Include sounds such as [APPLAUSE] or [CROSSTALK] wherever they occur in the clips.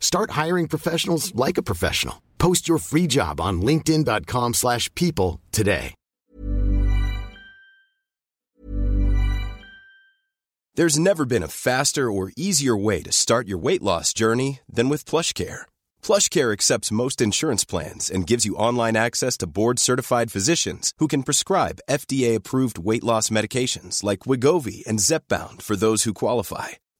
Start hiring professionals like a professional. Post your free job on linkedin.com/people slash people today. There's never been a faster or easier way to start your weight loss journey than with PlushCare. PlushCare accepts most insurance plans and gives you online access to board-certified physicians who can prescribe FDA-approved weight loss medications like Wigovi and Zepbound for those who qualify.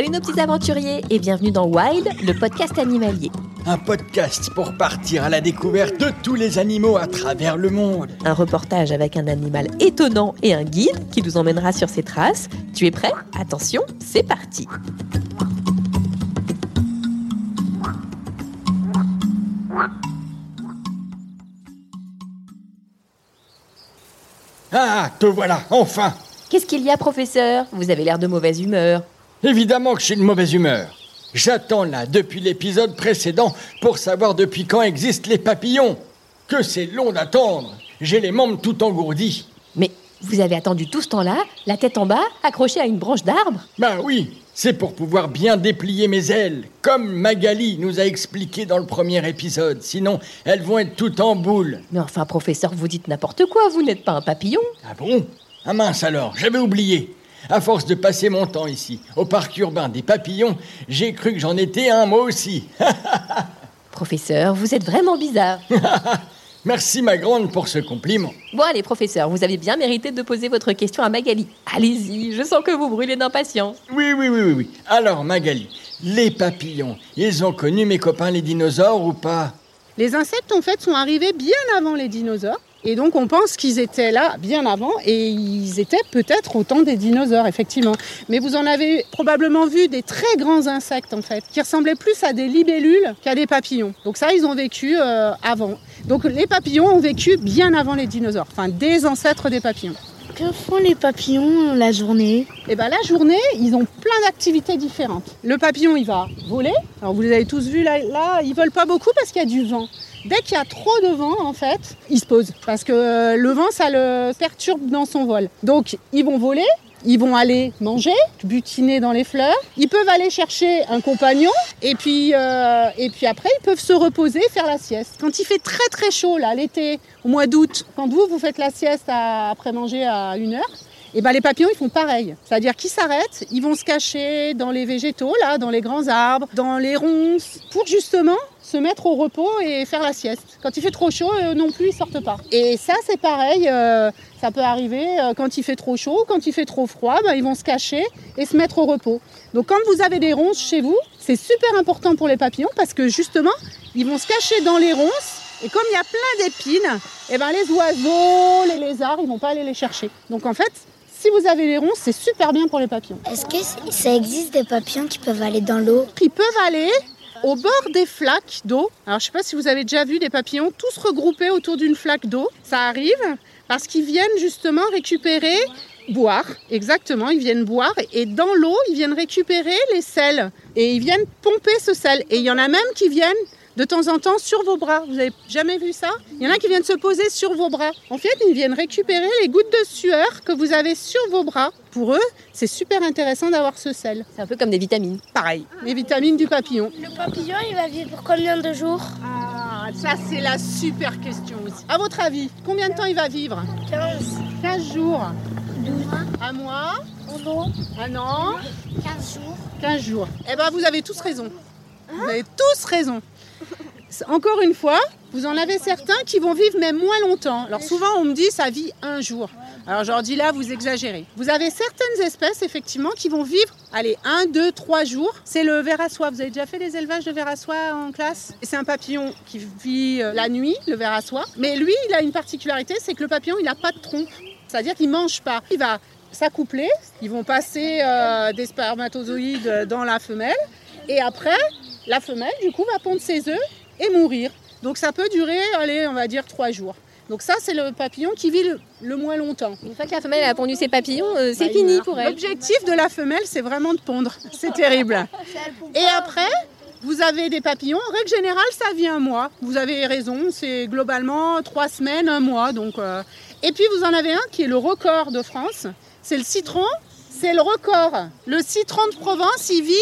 Salut nos petits aventuriers et bienvenue dans Wild, le podcast animalier. Un podcast pour partir à la découverte de tous les animaux à travers le monde. Un reportage avec un animal étonnant et un guide qui nous emmènera sur ses traces. Tu es prêt? Attention, c'est parti. Ah, te voilà, enfin Qu'est-ce qu'il y a, professeur? Vous avez l'air de mauvaise humeur. Évidemment que je suis de mauvaise humeur. J'attends là depuis l'épisode précédent pour savoir depuis quand existent les papillons. Que c'est long d'attendre. J'ai les membres tout engourdis. Mais vous avez attendu tout ce temps-là, la tête en bas, accrochée à une branche d'arbre? Ben oui, c'est pour pouvoir bien déplier mes ailes, comme Magali nous a expliqué dans le premier épisode. Sinon, elles vont être toutes en boule. Mais enfin, professeur, vous dites n'importe quoi, vous n'êtes pas un papillon. Ah bon? Ah mince alors, j'avais oublié. À force de passer mon temps ici, au parc urbain des papillons, j'ai cru que j'en étais un moi aussi. [LAUGHS] Professeur, vous êtes vraiment bizarre. [LAUGHS] Merci ma grande pour ce compliment. Bon allez, professeur, vous avez bien mérité de poser votre question à Magali. Allez-y, je sens que vous brûlez d'impatience. Oui, oui, oui, oui, oui. Alors Magali, les papillons, ils ont connu mes copains les dinosaures ou pas? Les insectes, en fait, sont arrivés bien avant les dinosaures. Et donc, on pense qu'ils étaient là bien avant et ils étaient peut-être au temps des dinosaures, effectivement. Mais vous en avez probablement vu des très grands insectes, en fait, qui ressemblaient plus à des libellules qu'à des papillons. Donc ça, ils ont vécu euh, avant. Donc les papillons ont vécu bien avant les dinosaures, enfin des ancêtres des papillons. Que font les papillons la journée? Et bien la journée, ils ont plein d'activités différentes. Le papillon, il va voler. Alors vous les avez tous vus là, là ils volent pas beaucoup parce qu'il y a du vent. Dès qu'il y a trop de vent, en fait, il se pose parce que euh, le vent, ça le perturbe dans son vol. Donc ils vont voler. Ils vont aller manger, butiner dans les fleurs. Ils peuvent aller chercher un compagnon et puis, euh, et puis après ils peuvent se reposer, faire la sieste. Quand il fait très très chaud là, l'été, au mois d'août, quand vous vous faites la sieste après manger à une heure, et ben les papillons ils font pareil. C'est-à-dire qu'ils s'arrêtent, ils vont se cacher dans les végétaux là, dans les grands arbres, dans les ronces, pour justement se mettre au repos et faire la sieste. Quand il fait trop chaud, eux non plus ils sortent pas. Et ça c'est pareil. euh, ça peut arriver euh, quand il fait trop chaud, quand il fait trop froid, ben, ils vont se cacher et se mettre au repos. Donc quand vous avez des ronces chez vous, c'est super important pour les papillons parce que justement, ils vont se cacher dans les ronces et comme il y a plein d'épines, eh ben les oiseaux, les lézards, ils vont pas aller les chercher. Donc en fait, si vous avez les ronces, c'est super bien pour les papillons. Est-ce que ça existe des papillons qui peuvent aller dans l'eau? Ils peuvent aller au bord des flaques d'eau. Alors je sais pas si vous avez déjà vu des papillons tous regroupés autour d'une flaque d'eau. Ça arrive parce qu'ils viennent justement récupérer, boire, exactement, ils viennent boire et dans l'eau, ils viennent récupérer les sels et ils viennent pomper ce sel. Et il y en a même qui viennent de temps en temps sur vos bras. Vous avez jamais vu ça? Il y en a qui viennent se poser sur vos bras. En fait, ils viennent récupérer les gouttes de sueur que vous avez sur vos bras. Pour eux, c'est super intéressant d'avoir ce sel. C'est un peu comme des vitamines. Pareil, les vitamines du papillon. Le papillon, il va vivre pour combien de jours? Ah, ça c'est la super question aussi. À votre avis, combien de temps il va vivre? 15, 15 jours, 12, un mois, Un an 15 jours. 15 jours. Eh ben, vous avez tous raison. Vous avez tous raison. Encore une fois, vous en avez certains qui vont vivre même moins longtemps. Alors souvent, on me dit ça vit un jour. Alors je leur dis là, vous exagérez. Vous avez certaines espèces, effectivement, qui vont vivre, allez, un, deux, trois jours. C'est le ver à soie. Vous avez déjà fait des élevages de ver à soie en classe? C'est un papillon qui vit euh, la nuit, le ver à soie. Mais lui, il a une particularité, c'est que le papillon, il n'a pas de trompe. C'est-à-dire qu'il ne mange pas. Il va s'accoupler, ils vont passer euh, des spermatozoïdes dans la femelle. Et après, la femelle, du coup, va pondre ses œufs et mourir. Donc ça peut durer, allez, on va dire trois jours. Donc ça, c'est le papillon qui vit le, le moins longtemps. Une fois que la femelle a pondu ses papillons, euh, c'est Bah, fini pour elle. L'objectif de la femelle, c'est vraiment de pondre. C'est terrible. Et après, vous avez des papillons. En règle générale, ça vit un mois. Vous avez raison, c'est globalement trois semaines, un mois. Donc, euh, Et puis vous en avez un qui est le record de France. C'est le citron. C'est le record. Le citron de Provence, il vit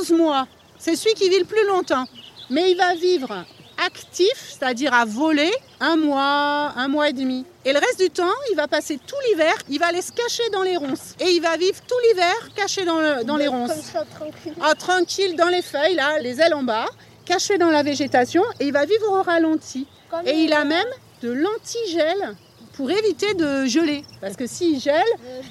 11 mois. C'est celui qui vit le plus longtemps. Mais il va vivre actif, c'est-à-dire à voler, un mois, un mois et demi. Et le reste du temps, il va passer tout l'hiver, il va aller se cacher dans les ronces. Et il va vivre tout l'hiver caché dans, le- dans les ronces. Comme ça, tranquille. Ah, tranquille dans les feuilles, là, les ailes en bas, caché dans la végétation, et il va vivre au ralenti. Comme Et il a même de l'antigel pour éviter de geler. Parce que s'il gèle,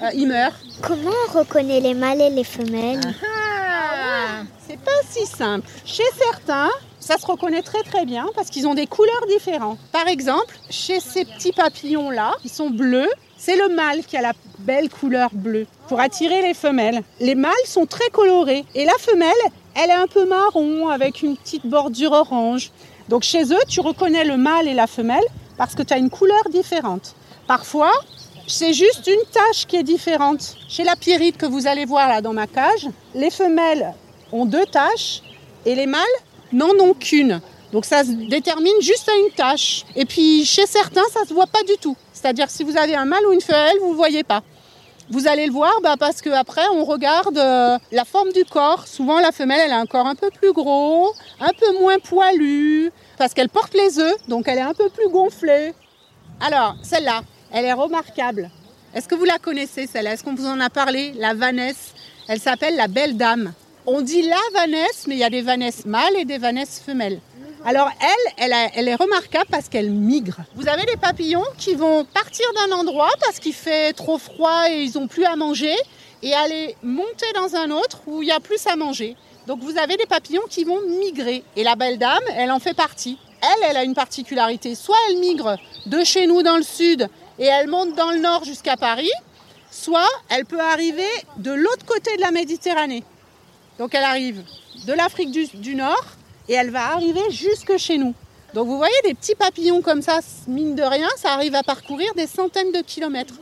euh, il meurt. Comment on reconnaît les mâles et les femelles? Ah, c'est pas si simple. Chez certains, ça se reconnaît très très bien parce qu'ils ont des couleurs différentes. Par exemple, chez ces petits papillons-là, qui sont bleus, c'est le mâle qui a la belle couleur bleue pour attirer les femelles. Les mâles sont très colorés et la femelle, elle est un peu marron avec une petite bordure orange. Donc chez eux, tu reconnais le mâle et la femelle parce que tu as une couleur différente. Parfois, c'est juste une tache qui est différente. Chez la pierrite que vous allez voir là dans ma cage, les femelles ont deux taches et les mâles n'en ont qu'une. Donc ça se détermine juste à une tache. Et puis chez certains, ça se voit pas du tout. C'est-à-dire si vous avez un mâle ou une femelle, vous ne voyez pas. Vous allez le voir bah, parce qu'après, on regarde euh, la forme du corps. Souvent, la femelle, elle a un corps un peu plus gros, un peu moins poilu, parce qu'elle porte les œufs, donc elle est un peu plus gonflée. Alors, celle-là, elle est remarquable. Est-ce que vous la connaissez, celle-là? Est-ce qu'on vous en a parlé? La Vanesse. Elle s'appelle la Belle Dame. On dit la Vanesse, mais il y a des Vanesses mâles et des Vanesses femelles. Alors elle, elle, est remarquable parce qu'elle migre. Vous avez des papillons qui vont partir d'un endroit parce qu'il fait trop froid et ils n'ont plus à manger et aller monter dans un autre où il y a plus à manger. Donc vous avez des papillons qui vont migrer. Et la belle dame, elle en fait partie. Elle, elle a une particularité. Soit elle migre de chez nous dans le sud et elle monte dans le nord jusqu'à Paris, soit elle peut arriver de l'autre côté de la Méditerranée. Donc elle arrive de l'Afrique du, Nord et elle va arriver jusque chez nous. Donc vous voyez des petits papillons comme ça, mine de rien, ça arrive à parcourir des centaines de kilomètres.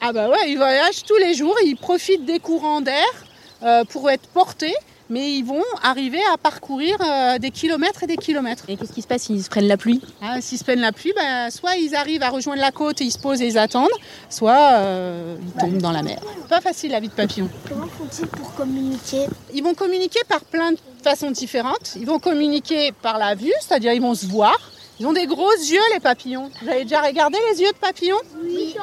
Ah bah ouais, ils voyagent tous les jours, ils profitent des courants d'air euh, pour être portés, mais ils vont arriver à parcourir euh, des kilomètres et des kilomètres. Et qu'est-ce qui se passe s'ils se prennent la pluie? Ah, S'ils se prennent la pluie, bah, soit ils arrivent à rejoindre la côte et ils se posent et ils attendent, soit euh, ils tombent dans la mer. Pas facile la vie de papillon. Comment font-ils pour communiquer? Ils vont communiquer par plein de façons différentes. Ils vont communiquer par la vue, c'est-à-dire ils vont se voir. Ils ont des gros yeux, les papillons. Vous avez déjà regardé les yeux de papillons? Oui.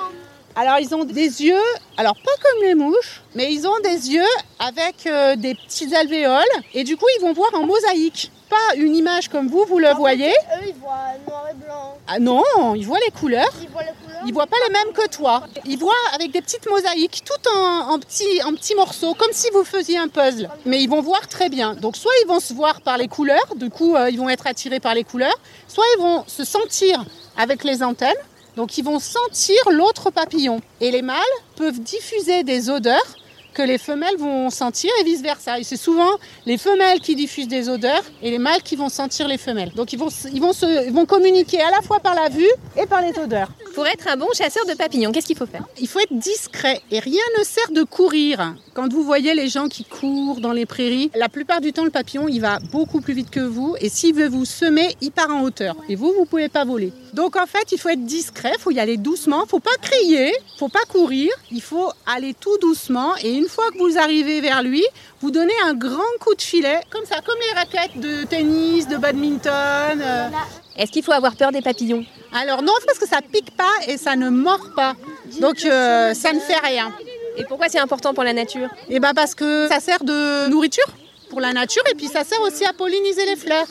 Alors, ils ont des yeux, alors pas comme les mouches, mais ils ont des yeux avec euh, des petits alvéoles. Et du coup, ils vont voir en mosaïque. Pas une image comme vous, vous le voyez. Eux, ils voient noir et blanc. Ah non, ils voient les couleurs. Ils voient les couleurs. Ils voient pas les mêmes que toi. Ils voient avec des petites mosaïques, tout en, en petits, en petits morceaux, comme si vous faisiez un puzzle. Mais ils vont voir très bien. Donc soit ils vont se voir par les couleurs, du coup euh, ils vont être attirés par les couleurs, soit ils vont se sentir avec les antennes. Donc ils vont sentir l'autre papillon. Et les mâles peuvent diffuser des odeurs que les femelles vont sentir et vice versa. Et c'est souvent les femelles qui diffusent des odeurs et les mâles qui vont sentir les femelles. Donc ils vont, ils vont, se, ils vont communiquer à la fois par la vue et par les odeurs. Pour être un bon chasseur de papillons, qu'est-ce qu'il faut faire? Il faut être discret et rien ne sert de courir. Quand vous voyez les gens qui courent dans les prairies, la plupart du temps le papillon il va beaucoup plus vite que vous et s'il veut vous semer, il part en hauteur. Et vous, vous pouvez pas voler. Donc en fait, il faut être discret, il faut y aller doucement, faut pas crier, faut pas courir, il faut aller tout doucement et une fois que vous arrivez vers lui, vous donnez un grand coup de filet, comme ça, comme les raquettes de tennis, de badminton. euh. Est-ce qu'il faut avoir peur des papillons? Alors non, parce que ça pique pas et ça ne mord pas. Donc euh, ça ne fait rien. Et pourquoi c'est important pour la nature? Et bah parce que ça sert de nourriture pour la nature et puis ça sert aussi à polliniser les fleurs.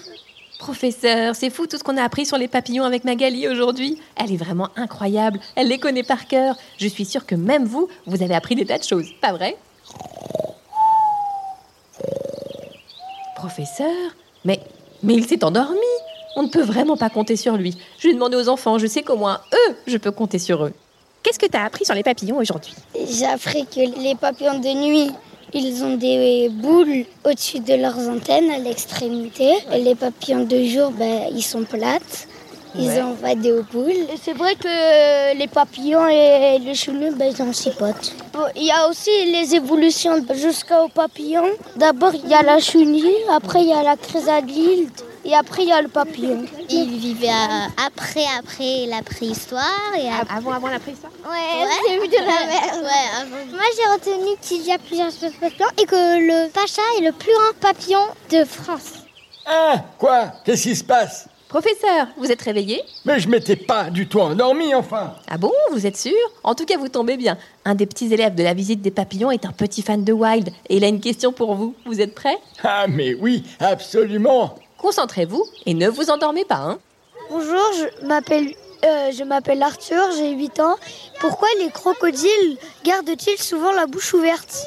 Professeur, c'est fou tout ce qu'on a appris sur les papillons avec Magali aujourd'hui. Elle est vraiment incroyable. Elle les connaît par cœur. Je suis sûre que même vous, vous avez appris des tas de choses, pas vrai? Professeur Mais, mais il s'est endormi. On ne peut vraiment pas compter sur lui. Je vais demander aux enfants, je sais qu'au moins eux, je peux compter sur eux. Qu'est-ce que tu as appris sur les papillons aujourd'hui? J'ai appris que les papillons de nuit, ils ont des boules au-dessus de leurs antennes à l'extrémité. Et les papillons de jour, ben, ils sont plates. Ils Ouais. ont pas de boules. Et c'est vrai que les papillons et les chenilles, ben, ils ont six pattes. Il y a aussi les évolutions jusqu'au papillon. D'abord, il y a la chenille, après, il y a la chrysalide, et après, il y a le papillon. Il vivait à- après, après la préhistoire et après. Avant, avant la préhistoire? Ouais, c'est vu de la mer. Ouais, avant. Moi, j'ai retenu qu'il y a plusieurs espèces de papillons et que le pacha est le plus grand papillon de France. Hein Quoi? Qu'est-ce qui se passe? Professeur, vous êtes réveillé? Mais je m'étais pas du tout endormi, enfin Ah bon, vous êtes sûr? En tout cas, vous tombez bien. Un des petits élèves de la visite des papillons est un petit fan de Wild et il a une question pour vous. Vous êtes prêts Ah mais oui, absolument Concentrez-vous et ne vous endormez pas, hein Bonjour, je m'appelle euh, je m'appelle Arthur, j'ai 8 ans. Pourquoi les crocodiles gardent-ils souvent la bouche ouverte?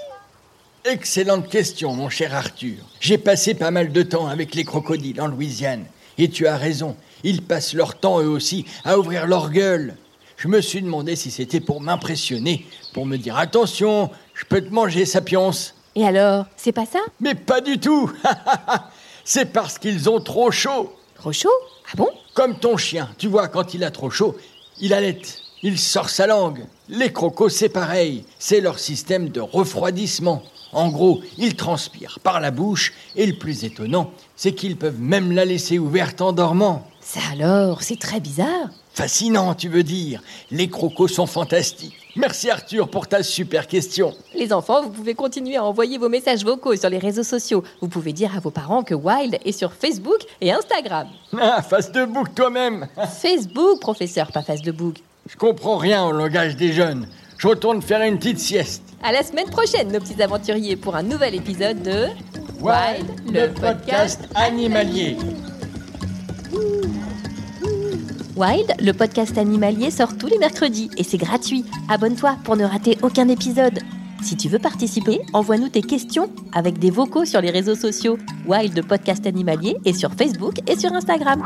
Excellente question, mon cher Arthur. J'ai passé pas mal de temps avec les crocodiles en Louisiane. Et tu as raison, ils passent leur temps eux aussi à ouvrir leur gueule. Je me suis demandé si c'était pour m'impressionner, pour me dire attention, je peux te manger, sapiens. Et alors, c'est pas ça? Mais pas du tout [LAUGHS] C'est parce qu'ils ont trop chaud. Trop chaud? Ah bon? Comme ton chien, tu vois, quand il a trop chaud, il halète, il sort sa langue. Les crocos, c'est pareil, c'est leur système de refroidissement. En gros, ils transpirent par la bouche, et le plus étonnant, c'est qu'ils peuvent même la laisser ouverte en dormant. Ça alors, c'est très bizarre. Fascinant, tu veux dire Les crocos sont fantastiques. Merci Arthur pour ta super question. Les enfants, vous pouvez continuer à envoyer vos messages vocaux sur les réseaux sociaux. Vous pouvez dire à vos parents que Wild est sur Facebook et Instagram. Ah, face de bouc toi-même Facebook, professeur, pas face de book. Je comprends rien au langage des jeunes. Je retourne faire une petite sieste. À la semaine prochaine, nos petits aventuriers, pour un nouvel épisode de Wild, le podcast animalier. Wild, le podcast animalier, sort tous les mercredis et c'est gratuit. Abonne-toi pour ne rater aucun épisode. Si tu veux participer, envoie-nous tes questions avec des vocaux sur les réseaux sociaux Wild, podcast animalier, et sur Facebook et sur Instagram.